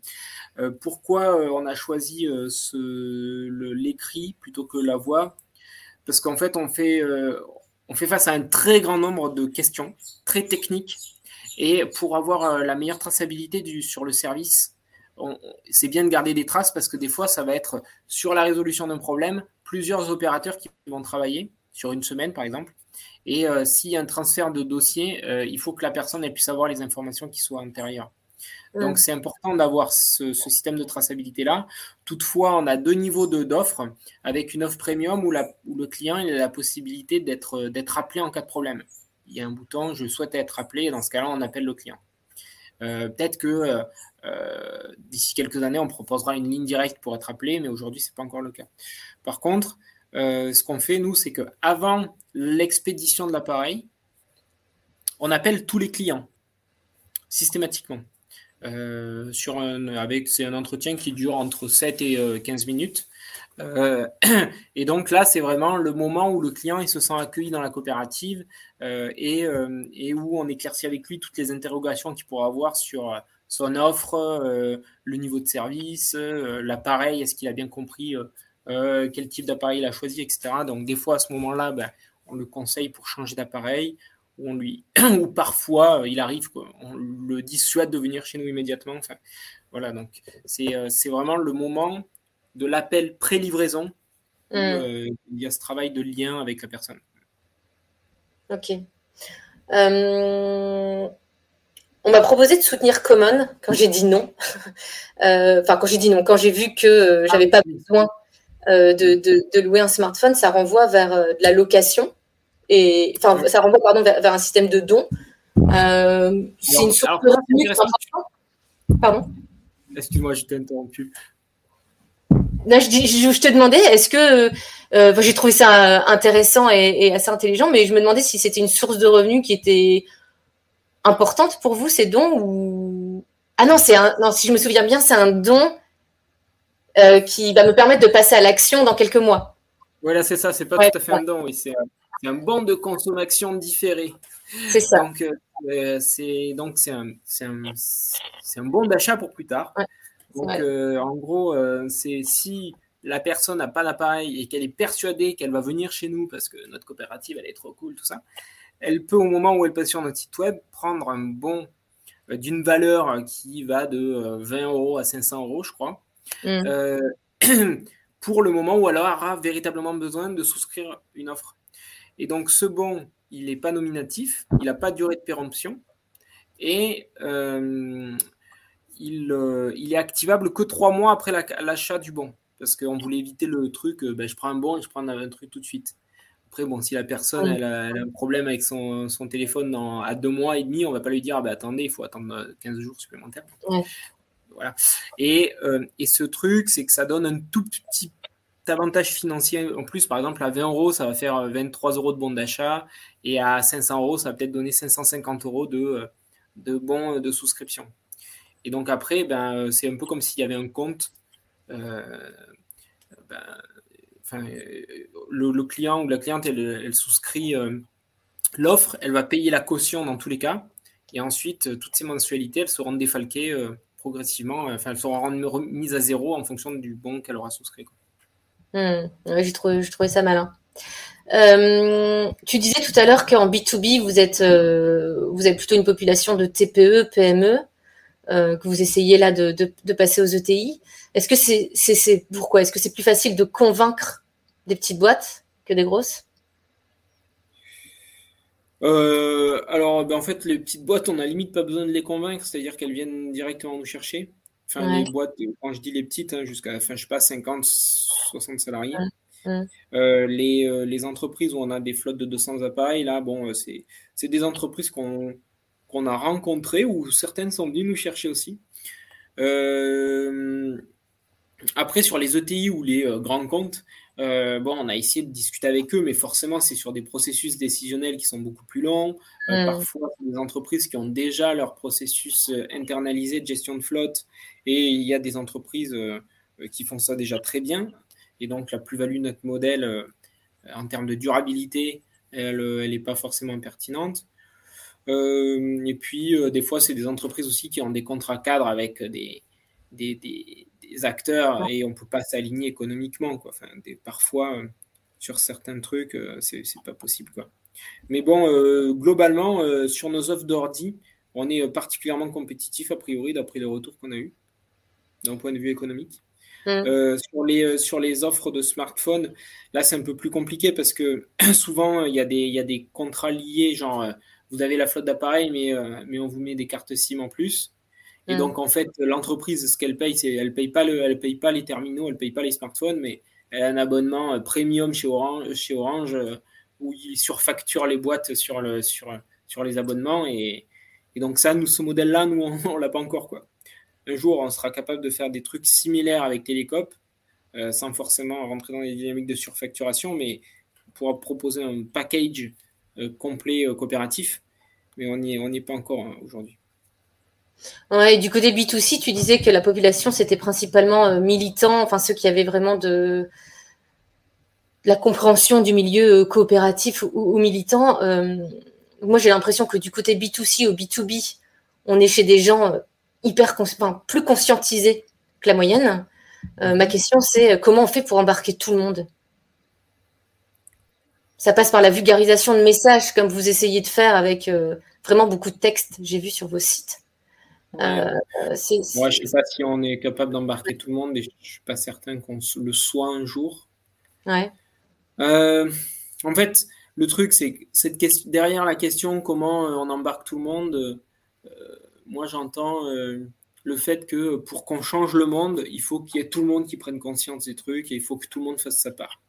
Speaker 3: pourquoi on a choisi l'écrit plutôt que la voix? Parce qu'en fait, on fait, on fait face à un très grand nombre de questions très techniques et pour avoir euh, la meilleure traçabilité du, sur le service, c'est bien de garder des traces parce que des fois, ça va être sur la résolution d'un problème, plusieurs opérateurs qui vont travailler sur une semaine, par exemple. Et euh, s'il y a un transfert de dossier, euh, il faut que la personne elle puisse avoir les informations qui soient intérieures. Donc, c'est important d'avoir ce, système de traçabilité-là. Toutefois, on a deux niveaux d'offres, avec une offre premium où, la, où, le client il a la possibilité d'être appelé en cas de problème il y a un bouton je souhaite être appelé et dans ce cas-là, on appelle le client. Euh, peut-être que euh, euh, d'ici quelques années, on proposera une ligne directe pour être appelé, mais aujourd'hui, ce n'est pas encore le cas. Par contre, ce qu'on fait, nous, c'est qu'avant l'expédition de l'appareil, on appelle tous les clients systématiquement. c'est un entretien qui dure entre 7 et 15 minutes. Euh, et donc là, c'est vraiment le moment où le client il se sent accueilli dans la coopérative euh, et, euh, et, où on éclaircit avec lui toutes les interrogations qu'il pourra avoir sur son offre, le niveau de service, l'appareil, est-ce qu'il a bien compris quel type d'appareil il a choisi, etc. Donc des fois, à ce moment-là, ben, on le conseille pour changer d'appareil ou parfois il arrive on le dissuade de venir chez nous immédiatement voilà donc c'est vraiment le moment de l'appel pré-livraison. Mm. Euh, il y a ce travail de lien avec la personne.
Speaker 2: Ok. Euh, on m'a proposé de soutenir Common quand j'ai dit non. Euh, enfin, quand j'ai dit non, quand j'ai vu que j'avais pas besoin de, louer un smartphone, ça renvoie vers de la location et enfin, ça renvoie pardon vers, un système de don. c'est une source de revenus
Speaker 3: Pardon. Excuse-moi, je t'ai interrompu
Speaker 2: je, te demandais, est-ce que euh, j'ai trouvé ça intéressant et, assez intelligent, mais je me demandais si c'était une source de revenus qui était importante pour vous, ces dons ou ah non, c'est un non, si je me souviens bien, c'est un don euh, qui va me permettre de passer à l'action dans quelques mois.
Speaker 3: Voilà, c'est ça, c'est pas tout à fait un don, oui, c'est un, bon de consommation différé.
Speaker 2: C'est ça.
Speaker 3: Donc euh, c'est donc c'est un, un, un, bon d'achat pour plus tard. Donc, euh, en gros, euh, c'est si la personne n'a pas d'appareil et qu'elle est persuadée qu'elle va venir chez nous parce que notre coopérative, elle est trop cool, tout ça, elle peut, au moment où elle passe sur notre site web, prendre un bon euh, d'une valeur qui va de 20 euros à 500 euros, je crois, mmh. pour le moment où elle aura véritablement besoin de souscrire une offre. Et donc, ce bon, il n'est pas nominatif, il n'a pas de durée de péremption. Et euh, il, est activable que trois mois après l'achat du bon. Parce qu'on voulait éviter le truc, euh, ben, je prends un bon et je prends un truc tout de suite. Après, bon, si la personne elle a, un problème avec son, téléphone dans, à deux mois et demi, on va pas lui dire, bah, attendez, il faut attendre 15 jours supplémentaires. Voilà. Et, euh, et ce truc, c'est que ça donne un tout petit avantage financier en plus. Par exemple, à 20 euros, ça va faire 23 euros de bons d'achat et à 500 euros, ça va peut-être donner 550 euros de, de bons de souscription. Et donc après, ben, c'est un peu comme s'il y avait un compte. Ben, le, client ou la cliente, elle, souscrit l'offre, elle va payer la caution dans tous les cas. Et ensuite, toutes ces mensualités, elles seront défalquées progressivement. Euh, enfin, elles seront remises à zéro en fonction du bon qu'elle aura souscrit.
Speaker 2: Hmm. j'ai trouvé, ça malin. Euh, tu disais tout à l'heure qu'en B2B, vous êtes, euh, vous êtes plutôt une population de TPE, PME, que vous essayez là de, de, passer aux ETI. Est-ce que c'est, pourquoi? Est-ce que c'est plus facile de convaincre des petites boîtes que des grosses?
Speaker 3: Euh, alors, ben, en fait, les petites boîtes, on n'a limite pas besoin de les convaincre, c'est-à-dire qu'elles viennent directement nous chercher. Enfin, les boîtes, quand je dis les petites, hein, jusqu'à, enfin, je sais pas, 50, 60 salariés. Euh, les, euh, les, entreprises où on a des flottes de 200 appareils, là, bon, c'est, c'est des entreprises qu'on, qu'on a rencontrées ou certaines sont venues nous chercher aussi. après, sur les ETI ou les grands comptes, euh, bon, on a essayé de discuter avec eux, mais forcément, c'est sur des processus décisionnels qui sont beaucoup plus longs. Euh, mm. Parfois, des entreprises qui ont déjà leur processus euh, internalisé de gestion de flotte, et il y a des entreprises qui font ça déjà très bien. Et donc, la plus-value de notre modèle en termes de durabilité, elle n'est pas forcément pertinente. Et puis, des fois, c'est des entreprises aussi qui ont des contrats cadres avec des, des acteurs et on peut pas s'aligner économiquement. Quoi. Enfin, des, parfois, euh, sur certains trucs, euh, c'est pas possible. Quoi. Mais bon, euh, globalement, sur nos offres d'ordi, on est particulièrement compétitif a priori d'après les retours qu'on a eu d'un point de vue économique. Mmh. sur, les, sur les offres de smartphones, là c'est un peu plus compliqué parce que souvent il y, a des, il y a des contrats liés, genre vous avez la flotte d'appareils, mais, mais on vous met des cartes SIM en plus. Et mm. donc, en fait, l'entreprise, ce qu'elle paye, c'est elle paye pas le, elle paye pas les terminaux, elle paye pas les smartphones, mais elle a un abonnement euh, premium chez Orange, chez Orange euh, où ils surfacturent les boîtes sur, le, sur, sur les abonnements. Et, et donc, ça, nous, ce modèle-là, nous, on, ne l'a pas encore. Quoi. Un jour, on sera capable de faire des trucs similaires avec Télécop, euh, sans forcément rentrer dans les dynamiques de surfacturation, mais on pourra proposer un package complet coopératif. Mais on n'y est pas encore hein, aujourd'hui.
Speaker 2: Du côté B2C, tu disais que la population, c'était principalement euh, militant, enfin ceux qui avaient vraiment de la compréhension du milieu euh, coopératif ou, militant. Euh, moi, j'ai l'impression que du côté B2C au B2B, on est chez des gens hyper plus conscientisés que la moyenne. ma question, c'est comment on fait pour embarquer tout le monde? Ça passe par la vulgarisation de messages, comme vous essayez de faire avec vraiment beaucoup de textes, j'ai vu sur vos sites.
Speaker 3: Euh, Moi, je ne sais pas si on est capable d'embarquer tout le monde et je ne suis pas certain qu'on le soit un jour.
Speaker 2: Ouais.
Speaker 3: Euh, en fait, le truc, c'est cette question, derrière la question comment euh, on embarque tout le monde, moi j'entends le fait que pour qu'on change le monde, il faut qu'il y ait tout le monde qui prenne conscience des trucs et il faut que tout le monde fasse sa part.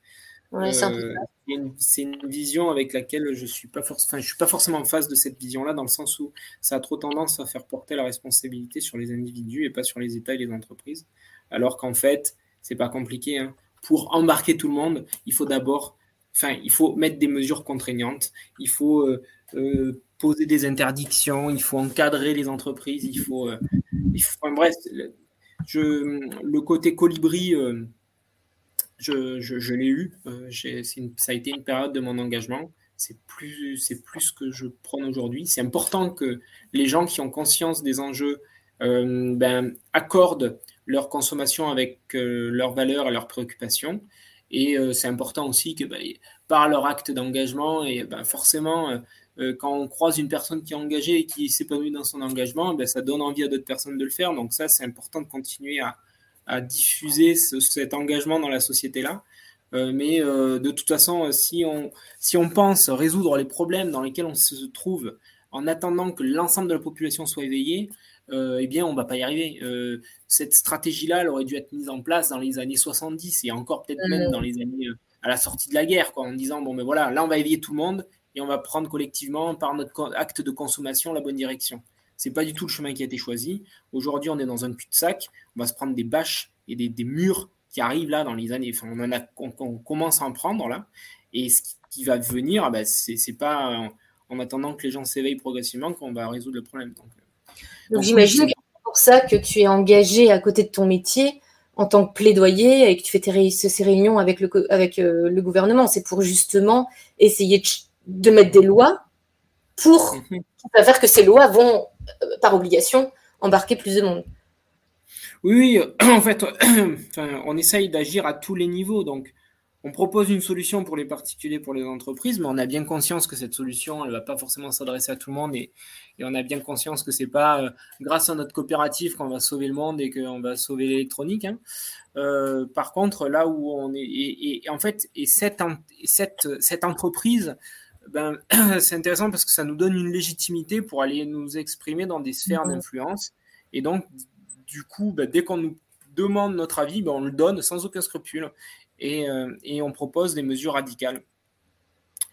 Speaker 2: Ouais,
Speaker 3: c'est une vision avec laquelle je suis pas forcément, je suis pas forcément en face de cette vision-là, dans le sens où ça a trop tendance à faire porter la responsabilité sur les individus et pas sur les États et les entreprises. Alors qu'en fait, c'est pas compliqué. Hein. Pour embarquer tout le monde, il faut d'abord, enfin, il faut mettre des mesures contraignantes, il faut euh, euh, poser des interdictions, il faut encadrer les entreprises, il faut, euh, il faut bref, je, le côté colibri je, l'ai eu. Euh, ça a été une période de mon engagement. C'est plus, c'est plus que je prends aujourd'hui. C'est important que les gens qui ont conscience des enjeux euh, ben, accordent leur consommation avec euh, leurs valeurs et leurs préoccupations. Et c'est important aussi que ben, par leur acte d'engagement, et ben, forcément, quand on croise une personne qui est engagée et qui s'épanouit dans son engagement, ça donne envie à d'autres personnes de le faire. Donc ça, c'est important de continuer à, à diffuser cet engagement dans la société-là. Euh, mais euh, de toute façon, si on, si on pense résoudre les problèmes dans lesquels on se trouve en attendant que l'ensemble de la population soit éveillée, euh, eh bien, on ne va pas y arriver. cette stratégie-là, elle aurait dû être mise en place dans les années 70 et encore peut-être même dans les années à la sortie de la guerre, quoi, en disant bon, mais voilà, là, on va éveiller tout le monde et on va prendre collectivement par notre acte de consommation la bonne direction. C'est pas du tout le chemin qui a été choisi. Aujourd'hui, on est dans un cul-de-sac. On va se prendre des bâches et des, murs qui arrive là dans les années. Enfin, on, en a, on, commence à en prendre là. Et ce qui va venir, ah ben, c'est pas en attendant que les gens s'éveillent progressivement qu'on va résoudre le problème. Donc,
Speaker 2: donc j'imagine que c'est pour ça que tu es engagé à côté de ton métier en tant que plaidoyer et que tu fais tes ces réunions avec le, avec, euh, le gouvernement. C'est pour justement essayer de, mettre des lois pour mhm. faire que ces lois vont, euh, par obligation, embarquer plus de monde.
Speaker 3: Oui, en fait, on essaye d'agir à tous les niveaux. Donc, on propose une solution pour les particuliers, pour les entreprises, mais on a bien conscience que cette solution, elle ne va pas forcément s'adresser à tout le monde et, on a bien conscience que c'est pas euh, grâce à notre coopérative qu'on va sauver le monde et qu'on va sauver l'électronique. Hein. Euh, par contre, là où on est, et, en fait, et cette, cette, cette entreprise, ben, c'est intéressant parce que ça nous donne une légitimité pour aller nous exprimer dans des sphères d'influence. Et donc, du coup, ben, dès qu'on nous demande notre avis, ben, on le donne sans aucun scrupule. Euh, et, on propose des mesures radicales,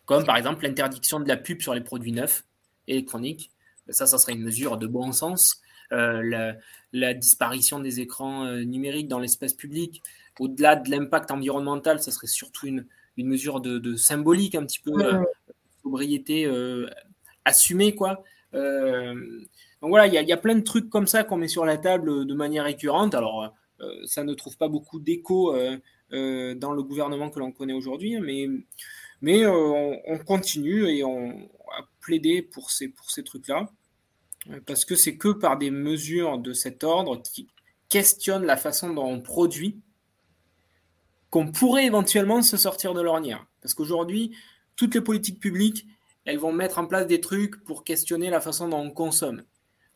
Speaker 3: comme par exemple l'interdiction de la pub sur les produits neufs électroniques. Ça, ça serait une mesure de bon sens. Euh, la, disparition des écrans euh, numériques dans l'espace public, au-delà de l'impact environnemental, ça serait surtout une, mesure de, symbolique, un petit peu sobriété assumée, quoi. donc voilà, il y, a plein de trucs comme ça qu'on met sur la table de manière récurrente. Alors, ça ne trouve pas beaucoup d'écho euh, dans le gouvernement que l'on connaît aujourd'hui, mais, mais euh, on, continue et on a plaidé pour ces, pour ces trucs-là, euh, parce que c'est que par des mesures de cet ordre qui questionnent la façon dont on produit qu'on pourrait éventuellement se sortir de l'ornière. Parce qu'aujourd'hui, toutes les politiques publiques, elles vont mettre en place des trucs pour questionner la façon dont on consomme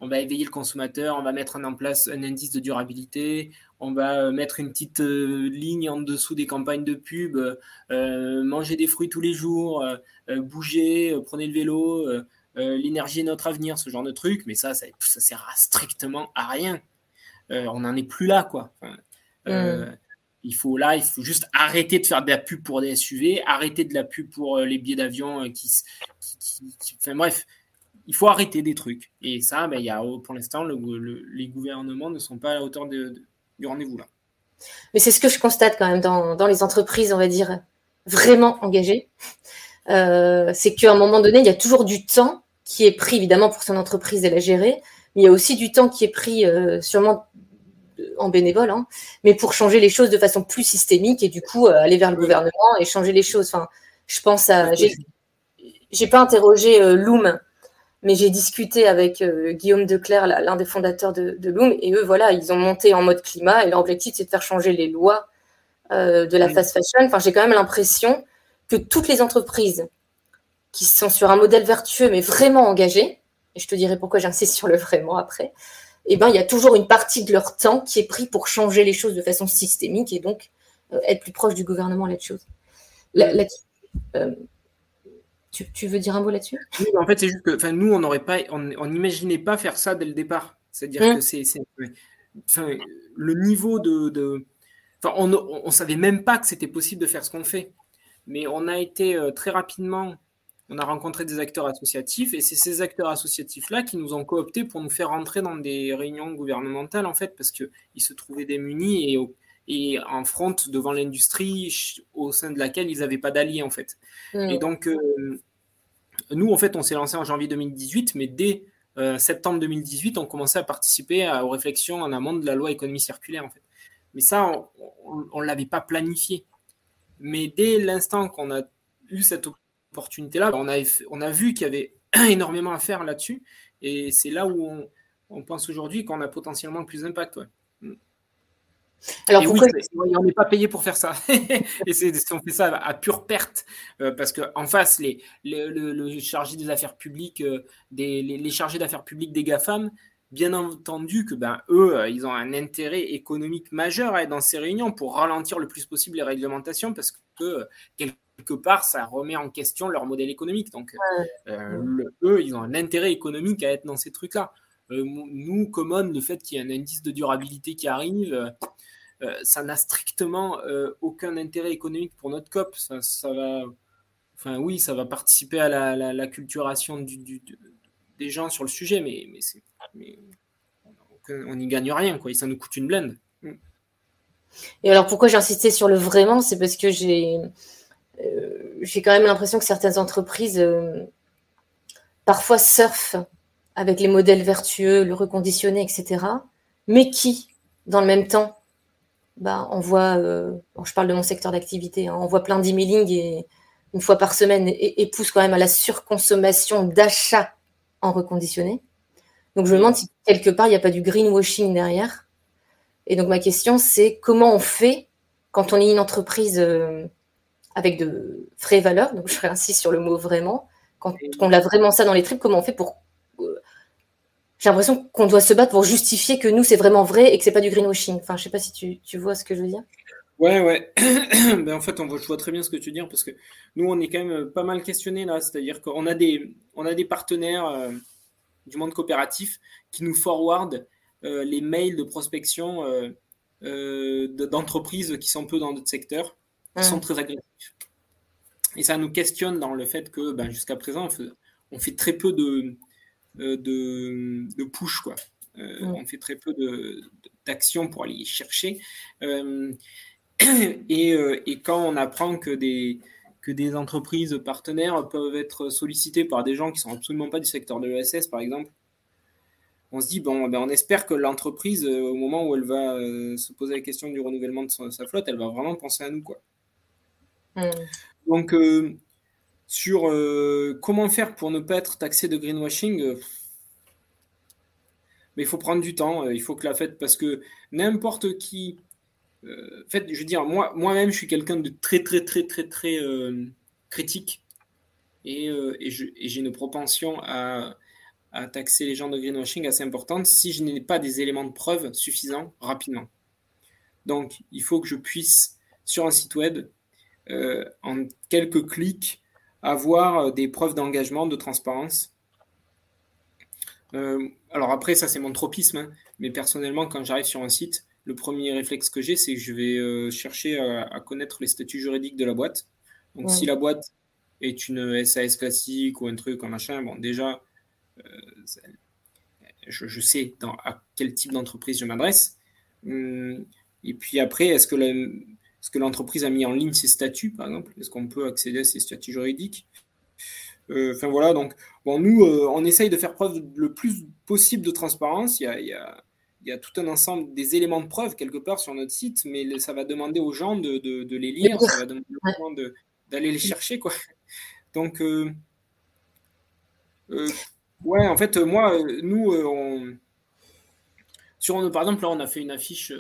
Speaker 3: on va éveiller le consommateur, on va mettre en place un indice de durabilité, on va euh, mettre une petite euh, ligne en dessous des campagnes de pub, euh, manger des fruits tous les jours, bouger, prenez le vélo, l'énergie est notre avenir, ce genre de truc, mais ça, ça, sert strictement à rien. on n'en est plus là, quoi. Mm. Il faut là, il faut juste arrêter de faire de la pub pour des SUV, arrêter de la pub pour les billets d'avion qui, enfin bref, il faut arrêter des trucs. Et ça, ben, y a, pour l'instant, les gouvernements ne sont pas à la hauteur du rendez-vous là.
Speaker 2: Mais c'est ce que je constate quand même dans, les entreprises, on va dire, vraiment engagées. Euh, c'est qu'à un moment donné, il y a toujours du temps qui est pris, évidemment, pour son entreprise de la gérer, mais il y a aussi du temps qui est pris euh, sûrement en bénévole, hein, mais pour changer les choses de façon plus systémique et du coup euh, aller vers le gouvernement et changer les choses. Enfin, je pense à. J'ai pas interrogé Loom mais j'ai discuté avec euh, Guillaume Declerc, l'un des fondateurs de, Loom, et eux, voilà, ils ont monté en mode climat, et leur objectif, c'est de faire changer les lois euh, de la fast fashion. Enfin, j'ai quand même l'impression que toutes les entreprises qui sont sur un modèle vertueux, mais vraiment engagées, et je te dirai pourquoi j'insiste sur le vraiment après, eh ben, il y a toujours une partie de leur temps qui est pris pour changer les choses de façon systémique et donc euh, être plus proche du gouvernement là-dessus. Là, tu, veux dire un mot là-dessus?
Speaker 3: Oui, en fait, c'est juste que nous, on n'aurait pas, on n'imaginait pas faire ça dès le départ. C'est-à-dire mmh. que c'est, le niveau de, on ne savait même pas que c'était possible de faire ce qu'on fait. Mais on a été euh, très rapidement, on a rencontré des acteurs associatifs et c'est ces acteurs associatifs-là qui nous ont cooptés pour nous faire rentrer dans des réunions gouvernementales, en fait, parce qu'ils se trouvaient démunis et et en front devant l'industrie au sein de laquelle ils n'avaient pas d'alliés en fait. Et donc euh, nous en fait on s'est lancé en janvier 2018, mais dès euh, septembre 2018 on commençait à participer aux réflexions en amont de la loi économie circulaire en fait. Mais ça on ne l'avait pas planifié. Mais dès l'instant qu'on a eu cette opportunité là, on a, on a vu qu'il y avait énormément à faire là-dessus et c'est là où on, on pense aujourd'hui qu'on a potentiellement plus d'impact. Ouais. Alors, pourquoi... oui, on n'est pas payé pour faire ça. et c'est, on fait ça à, pure perte, euh, parce qu'en face, les, le, chargé des affaires publiques, euh, des, les, chargés d'affaires publiques des GAFAM, bien entendu que ben, eux, euh, ils ont un intérêt économique majeur à être dans ces réunions pour ralentir le plus possible les réglementations, parce que quelque part, ça remet en question leur modèle économique. Donc, eux, ils ont un intérêt économique à être dans ces trucs-là. nous, Common, le fait qu'il y ait un indice de durabilité qui arrive, euh, ça n'a strictement euh, aucun intérêt économique pour notre COP. Ça, va, enfin oui, ça va participer à la, la, culturation du, des gens sur le sujet, mais, mais, on n'y gagne rien, quoi. Et ça nous coûte une blende.
Speaker 2: Et alors pourquoi j'ai insisté sur le vraiment, c'est parce que j'ai j'ai quand même l'impression que certaines entreprises parfois surfent avec les modèles vertueux, le reconditionné, etc. Mais qui, dans le même temps, bah, on voit, je parle de mon secteur d'activité, hein, on voit plein d'emailing et une fois par semaine et, pousse quand même à la surconsommation d'achats en reconditionné. Donc je me demande si quelque part il n'y a pas du greenwashing derrière. Et donc ma question c'est comment on fait quand on est une entreprise euh, avec de vraies valeurs, donc je réinsiste sur le mot vraiment, quand on a vraiment ça dans les tripes, comment on fait pour... Euh, j'ai l'impression qu'on doit se battre pour justifier que nous c'est vraiment vrai et que c'est pas du greenwashing. Enfin je sais pas si tu, tu vois ce que je veux dire.
Speaker 3: Ouais, ouais. ben, en fait, on voit, je vois très bien ce que tu veux dire parce que nous, on est quand même pas mal questionnés là. C'est-à-dire qu'on a des, on a des partenaires euh, du monde coopératif qui nous forwardent euh, les mails de prospection euh, d'entreprises qui sont peu dans notre secteur, qui sont très agressifs. Et ça nous questionne dans le fait que ben, jusqu'à présent, on fait, très peu de, de, de push. Quoi. On fait très peu d'actions pour aller chercher. Euh, et, quand on apprend que des, que des entreprises partenaires peuvent être sollicitées par des gens qui sont absolument pas du secteur de l'ESS, par exemple, on se dit, bon, ben on espère que l'entreprise, euh, au moment où elle va euh, se poser la question du renouvellement de sa, flotte, elle va vraiment penser à nous. Quoi. Mm. Donc, sur comment faire pour ne pas être taxé de greenwashing, mais il faut prendre du temps, il faut que la fête, parce que n'importe qui euh, en fait, je veux dire, moi, moi-même, je suis quelqu'un de très, très, très, très, très euh, critique. Et, euh, j'ai une propension à, taxer les gens de greenwashing assez importante si je n'ai pas des éléments de preuve suffisants rapidement. Donc, il faut que je puisse, sur un site web, en quelques clics, avoir des preuves d'engagement, de transparence. alors après, ça c'est mon tropisme, hein, mais personnellement, quand j'arrive sur un site, le premier réflexe que j'ai, c'est que je vais euh, chercher à, connaître les statuts juridiques de la boîte. Donc, si la boîte est une SAS classique ou un truc, un machin, bon, déjà, euh, je, sais dans, à quel type d'entreprise je m'adresse. Hum, et puis après, est-ce que l'entreprise a mis en ligne ses statuts, par exemple Est-ce qu'on peut accéder à ses statuts juridiques? Euh, Enfin voilà, donc bon, nous, on essaye de faire preuve le plus possible de transparence. Il y a, tout un ensemble des éléments de preuve quelque part sur notre site, mais ça va demander aux gens de, les lire, ça va demander aux gens d'aller les chercher. Quoi. Donc, euh, euh, ouais, en fait, moi, nous, euh, on, sur, par exemple, là, on a fait une affiche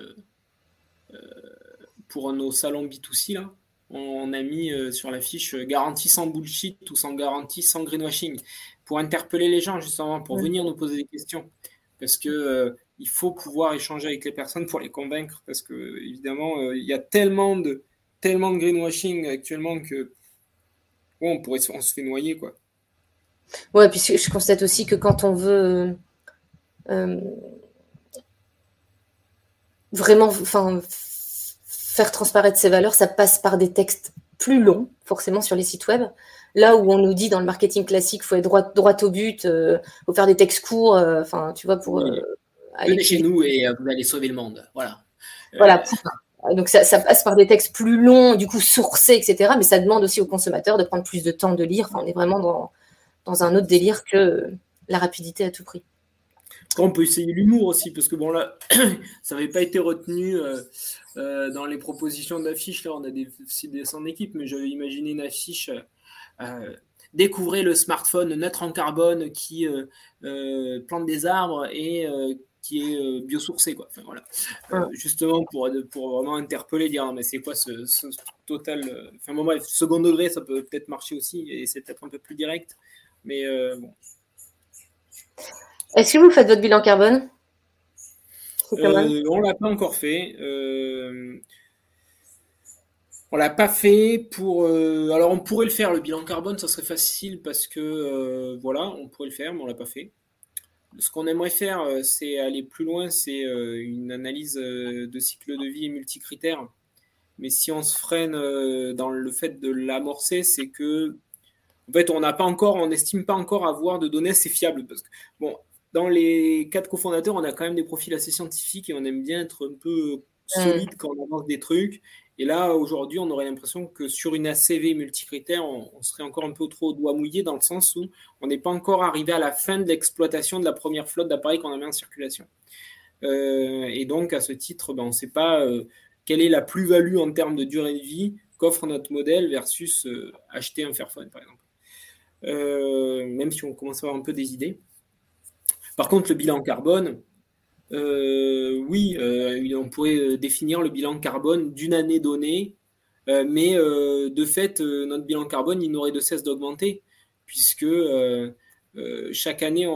Speaker 3: pour nos salons B2C, là. On a mis sur l'affiche garantie sans bullshit ou sans garantie sans greenwashing pour interpeller les gens, justement, pour venir nous poser des questions. Parce que il faut pouvoir échanger avec les personnes pour les convaincre parce que évidemment euh, il y a tellement de tellement de greenwashing actuellement que on pourrait on se fait noyer quoi.
Speaker 2: Ouais, puis je constate aussi que quand on veut euh, vraiment enfin, faire transparaître ses valeurs, ça passe par des textes plus longs, forcément sur les sites web. Là où on nous dit dans le marketing classique, faut être droit, droit au but, euh, faut faire des textes courts, enfin, tu vois, pour,
Speaker 4: Venez chez nous et euh, vous allez sauver le monde. Voilà.
Speaker 2: Voilà. Euh, donc ça, passe par des textes plus longs, du coup sourcés, etc. Mais ça demande aussi aux consommateurs de prendre plus de temps de lire. Enfin, on est vraiment dans, dans un autre délire que la rapidité à tout prix.
Speaker 3: On peut essayer l'humour aussi, parce que bon là, ça n'avait pas été retenu euh, dans les propositions d'affiches. Là, on a des, des en équipe, mais j'avais imaginé une affiche. découvrez le smartphone neutre en carbone qui plante des arbres et qui est euh, biosourcé quoi. Enfin, voilà. Euh, justement pour, pour vraiment interpeller, dire mais c'est quoi ce, total. Euh, enfin bon bref, second degré ça peut peut-être marcher aussi et c'est peut-être un peu plus direct, mais bon.
Speaker 2: Est-ce que vous faites votre bilan carbone?
Speaker 3: On l'a pas encore fait. On l'a pas fait pour. alors on pourrait le faire le bilan carbone, ça serait facile parce que voilà, on pourrait le faire, mais on l'a pas fait ce qu'on aimerait faire, euh, c'est aller plus loin, c'est euh, une analyse euh, de cycle de vie et multicritères. Mais si on se freine dans le fait de l'amorcer, c'est que, en fait, on n'a pas encore, on n'estime pas encore avoir de données assez fiables. Bon, dans les quatre cofondateurs, on a quand même des profils assez scientifiques et on aime bien être un peu solide quand on avance des trucs. Et là, aujourd'hui, on aurait l'impression que sur une ACV multicritère, on, on, serait encore un peu trop doigt mouillé dans le sens où on n'est pas encore arrivé à la fin de l'exploitation de la première flotte d'appareils qu'on a mis en circulation. Euh, et donc, à ce titre, ben, on ne sait pas euh, quelle est la plus-value en termes de durée de vie qu'offre notre modèle versus euh, acheter un Fairphone, par exemple. Même si on commence à avoir un peu des idées. Par contre, le bilan carbone, euh, oui, euh, on pourrait définir le bilan carbone d'une année donnée, mais de fait, notre bilan carbone, il n'aurait de cesse d'augmenter, puisque chaque année,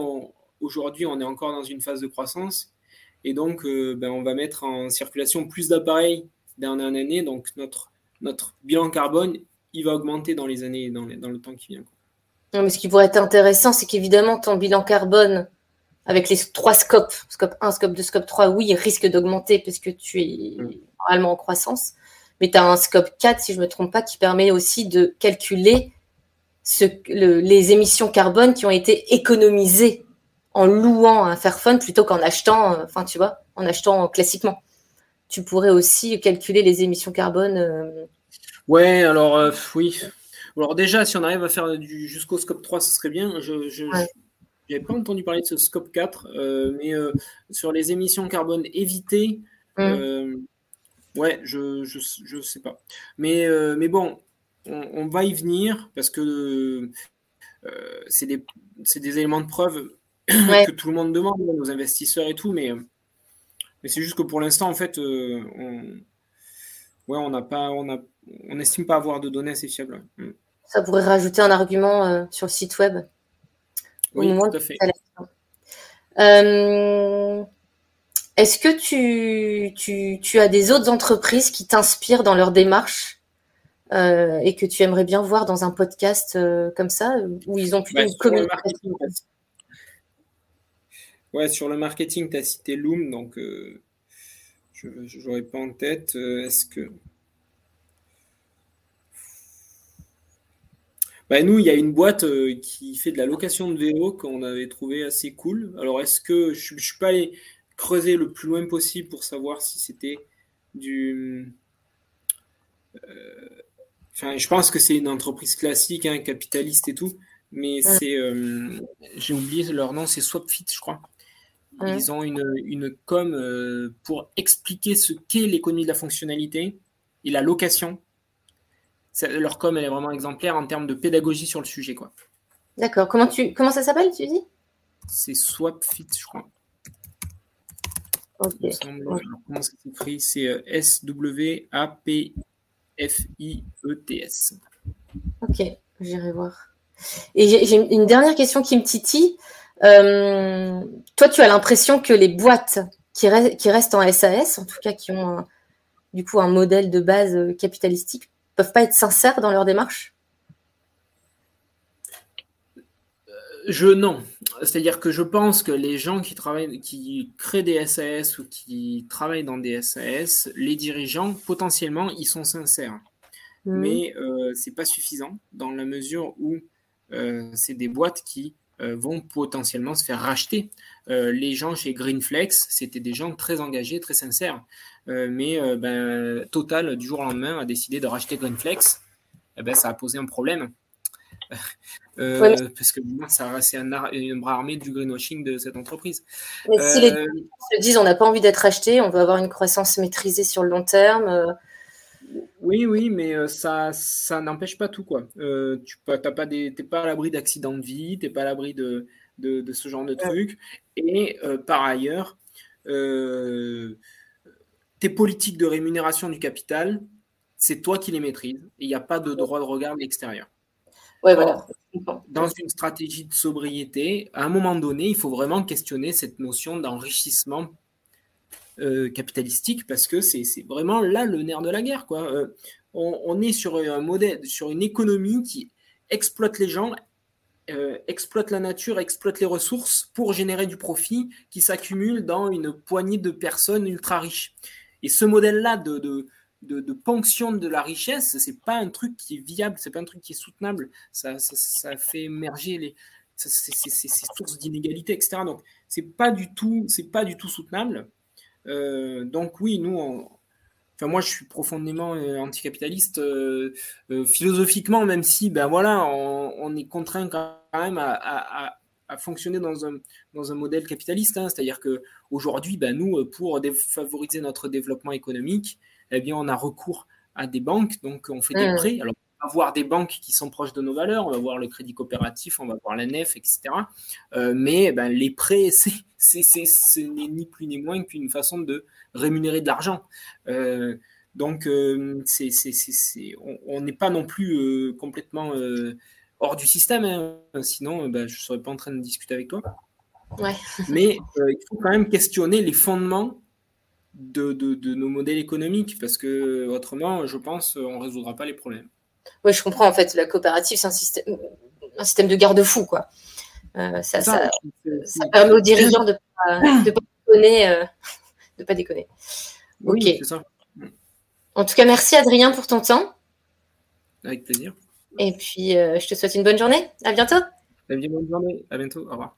Speaker 3: aujourd'hui, on est encore dans une phase de croissance, et donc ben, on va mettre en circulation plus d'appareils d'année en année, donc notre, bilan carbone, il va augmenter dans les années, dans, dans le temps qui vient.
Speaker 2: Non, mais ce qui pourrait être intéressant, c'est qu'évidemment, ton bilan carbone avec les trois scopes, scope 1, scope 2, scope 3, oui, il risque d'augmenter parce que tu es mm. normalement en croissance. Mais tu as un scope 4, si je ne me trompe pas, qui permet aussi de calculer ce, le, les émissions carbone qui ont été économisées en louant un Fairphone plutôt qu'en achetant, euh, enfin, tu vois, en achetant classiquement. Tu pourrais aussi calculer les émissions carbone. Euh...
Speaker 3: Ouais, alors, euh, oui. Alors, déjà, si on arrive à faire du, jusqu'au scope 3, ce serait bien. Je, je, ouais. J'avais pas entendu parler de ce scope 4, euh, mais euh, sur les émissions carbone évitées, mm. euh, ouais, je, je, je, sais pas. Mais, mais bon, on, on, va y venir parce que c'est des, des, éléments de preuve ouais. que tout le monde demande, nos investisseurs et tout, mais, mais c'est juste que pour l'instant, en fait, on ouais, on n'a pas, on a, on n'estime pas avoir de données assez fiables. Mm.
Speaker 2: Ça pourrait rajouter un argument sur le site web.
Speaker 3: Oui, tout à fait.
Speaker 2: Euh, Est-ce que tu, tu, tu, as des autres entreprises qui t'inspirent dans leur démarche euh, et que tu aimerais bien voir dans un podcast euh, comme ça, où ils ont plutôt bah, une communication
Speaker 3: Ouais, sur le marketing, tu as cité Loom, donc je n'aurais pas en tête. Est-ce que. Bah, nous, il y a une boîte euh, qui fait de la location de vélo qu'on avait trouvé assez cool. Alors, est-ce que je ne suis pas allé creuser le plus loin possible pour savoir si c'était du. Euh, enfin, je pense que c'est une entreprise classique, hein, capitaliste et tout, mais c'est. Euh, j'ai oublié leur nom, c'est Swapfit, je crois. Ouais. Ils ont une, une com euh, pour expliquer ce qu'est l'économie de la fonctionnalité et la location leur com elle est vraiment exemplaire en termes de pédagogie sur le sujet quoi.
Speaker 2: D'accord. Comment tu comment ça s'appelle tu dis?
Speaker 3: C'est Swapfit je crois. Okay. comment ça s'écrit C'est euh, S W A P F I E.
Speaker 2: Ok, j'irai voir. Et j'ai une dernière question qui me titille. Euh, toi, tu as l'impression que les boîtes qui, re qui, restent en SAS, en tout cas qui ont un, du coup un modèle de base euh, capitalistique, peuvent pas être sincères dans leur démarche?
Speaker 3: Je non. C'est-à-dire que je pense que les gens qui travaillent, qui créent des SAS ou qui travaillent dans des SAS, les dirigeants, potentiellement, ils sont sincères. Mmh. Mais euh, c'est pas suffisant dans la mesure où euh, c'est des boîtes qui euh, vont potentiellement se faire racheter. Euh, les gens chez Greenflex, c'était des gens très engagés, très sincères. Euh, mais ben, Total, du jour au lendemain, a décidé de racheter Greenflex. Eh ben, ça a posé un problème. Euh, ouais, mais... Parce que c'est un, un, bras armé du greenwashing de cette entreprise.
Speaker 2: Mais si les se disent on n'a pas envie d'être acheté, on veut avoir une croissance maîtrisée sur le long terme.
Speaker 3: Oui, oui, mais euh, ça, ça n'empêche pas tout, quoi. Euh, tu n'es pas, à l'abri d'accidents de vie, tu n'es pas à l'abri de, de, de, ce genre de trucs. Et euh, par ailleurs, tes politiques de rémunération du capital, c'est toi qui les maîtrises. Et il n'y a pas de droit de regard de l'extérieur.
Speaker 2: Ouais, voilà.
Speaker 3: Dans une stratégie de sobriété, à un moment donné, il faut vraiment questionner cette notion d'enrichissement euh, capitalistique parce que c'est vraiment là le nerf de la guerre. Quoi. Euh, on, on, est sur un modèle, sur une économie qui exploite les gens, euh, exploite la nature, exploite les ressources pour générer du profit qui s'accumule dans une poignée de personnes ultra riches. Et ce modèle-là de, de de, de, ponction de la richesse, c'est pas un truc qui est viable, c'est pas un truc qui est soutenable. Ça, ça, fait émerger les, ces sources d'inégalité, etc. Donc c'est pas pas du tout soutenable. Euh, donc oui, nous, on, Enfin, moi, je suis profondément anticapitaliste philosophiquement, même si, ben voilà, on, est contraint quand même à, fonctionner dans un, dans un modèle capitaliste. Hein. C'est-à-dire que aujourd'hui, ben, nous, pour favoriser notre développement économique, eh bien, on a recours à des banques, donc on fait des mmh. prêts. Alors, on va voir des banques qui sont proches de nos valeurs, on va voir le crédit coopératif, on va voir la nef, etc. Euh, mais ben, les prêts, c'est, ce n'est ni plus ni moins qu'une façon de rémunérer de l'argent. Euh, donc, euh, c'est, on n'est pas non plus complètement hors du système, hein. sinon ben, je ne serais pas en train de discuter avec toi.
Speaker 2: Ouais.
Speaker 3: Mais il faut quand même questionner les fondements de, de, nos modèles économiques, parce que autrement, je pense, on ne résoudra pas les problèmes.
Speaker 2: Oui, je comprends. En fait, la coopérative, c'est un système, un système de garde-fou, quoi. Euh, ça, ça, ça, permet aux dirigeants de ne pas, de pas, déconner. Euh, de pas déconner.
Speaker 3: Ok.
Speaker 2: En tout cas, merci Adrien pour ton temps.
Speaker 3: Avec plaisir.
Speaker 2: Et puis, euh, je te souhaite une bonne journée. À bientôt.
Speaker 3: Bonne journée. À bientôt. Au revoir.